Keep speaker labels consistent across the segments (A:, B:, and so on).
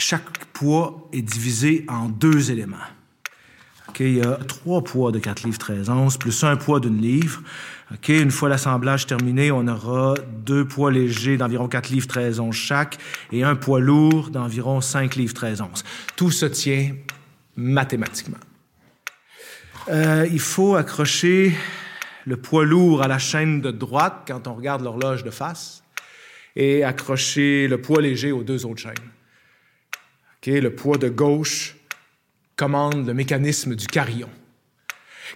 A: chaque poids est divisé en deux éléments. il y a trois poids de 4 livres 13 onces, plus un poids d'une livre. une fois l'assemblage terminé, on aura deux poids légers d'environ 4 livres 13 onces chaque et un poids lourd d'environ 5 livres 13 onces. Tout se tient mathématiquement. Euh, il faut accrocher le poids lourd à la chaîne de droite quand on regarde l'horloge de face et accrocher le poids léger aux deux autres chaînes. Le poids de gauche commande le mécanisme du carillon.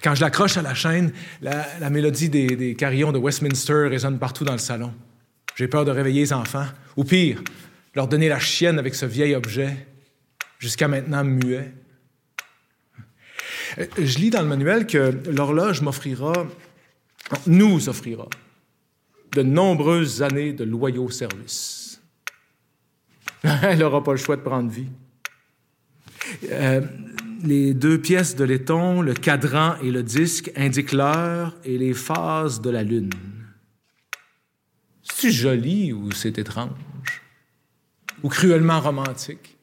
A: Quand je l'accroche à la chaîne, la, mélodie des, des, carillons de Westminster résonne partout dans le salon. J'ai peur de réveiller les enfants, ou pire, leur donner la chienne avec ce vieil objet, jusqu'à maintenant muet. Euh, je lis dans le manuel que l'horloge m'offrira, nous offrira, de nombreuses années de loyaux services. Elle n'aura pas le choix de prendre vie. Euh, les deux pièces de laiton, le cadran et le disque, indiquent l'heure et les phases de la lune. C'est joli ou c'est étrange? Ou cruellement romantique?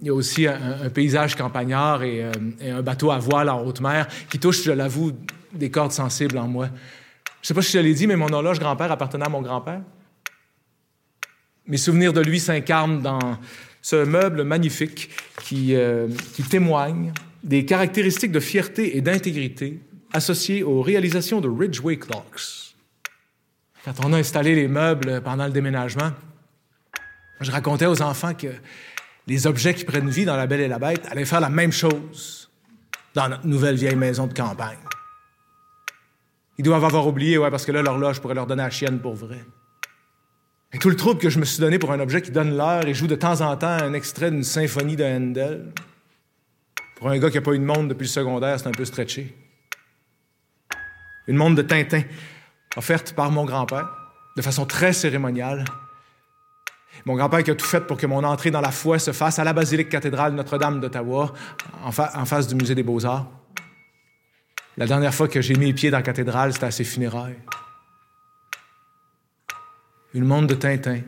A: Il y a aussi un, paysage campagnard et, euh, et, un bateau à voile en haute mer qui touche, je l'avoue, des cordes sensibles en moi. Je sais pas si je l'ai dit, mais mon horloge grand-père appartenait à mon grand-père. Mes souvenirs de lui s'incarnent dans ce meuble magnifique qui, euh, qui témoigne des caractéristiques de fierté et d'intégrité associées aux réalisations de Ridgeway Clocks. Quand on a installé les meubles pendant le déménagement, je racontais aux enfants que les objets qui prennent vie dans La Belle et la Bête allaient faire la même chose dans notre nouvelle vieille maison de campagne. Ils doivent avoir oublié, ouais, parce que là, l'horloge pourrait leur donner la chienne pour vrai. Et tout le trouble que je me suis donné pour un objet qui donne l'heure et joue de temps en temps un extrait d'une symphonie de Handel. Pour un gars qui n'a pas eu de montre depuis le secondaire, c'est un peu stretché. Une montre de Tintin, offerte par mon grand-père, de façon très cérémoniale. Mon grand-père qui a tout fait pour que mon entrée dans la foi se fasse à la basilique cathédrale Notre-Dame d'Ottawa, en, en, face du musée des Beaux-Arts. La dernière fois que j'ai mis les pieds dans la cathédrale, c'était à ses funérailles. Une montre de Tintin.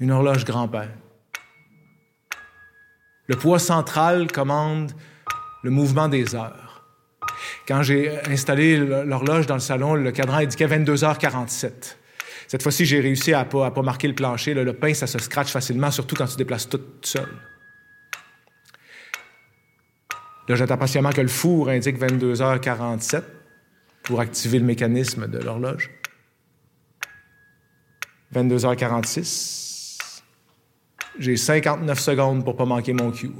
A: Une horloge grand-père. Le poids central commande le mouvement des heures. Quand j'ai installé l'horloge dans le salon, le cadran indiquait 22h47. Cette fois-ci, j'ai réussi à pas, pas, marquer le plancher. Le, pain, ça se scratch facilement, surtout quand tu déplaces tout seul. Là, j'attends patiemment que le four indique 22h47 pour activer le mécanisme de l'horloge. 22h46. J'ai 59 secondes pour pas manquer mon cue.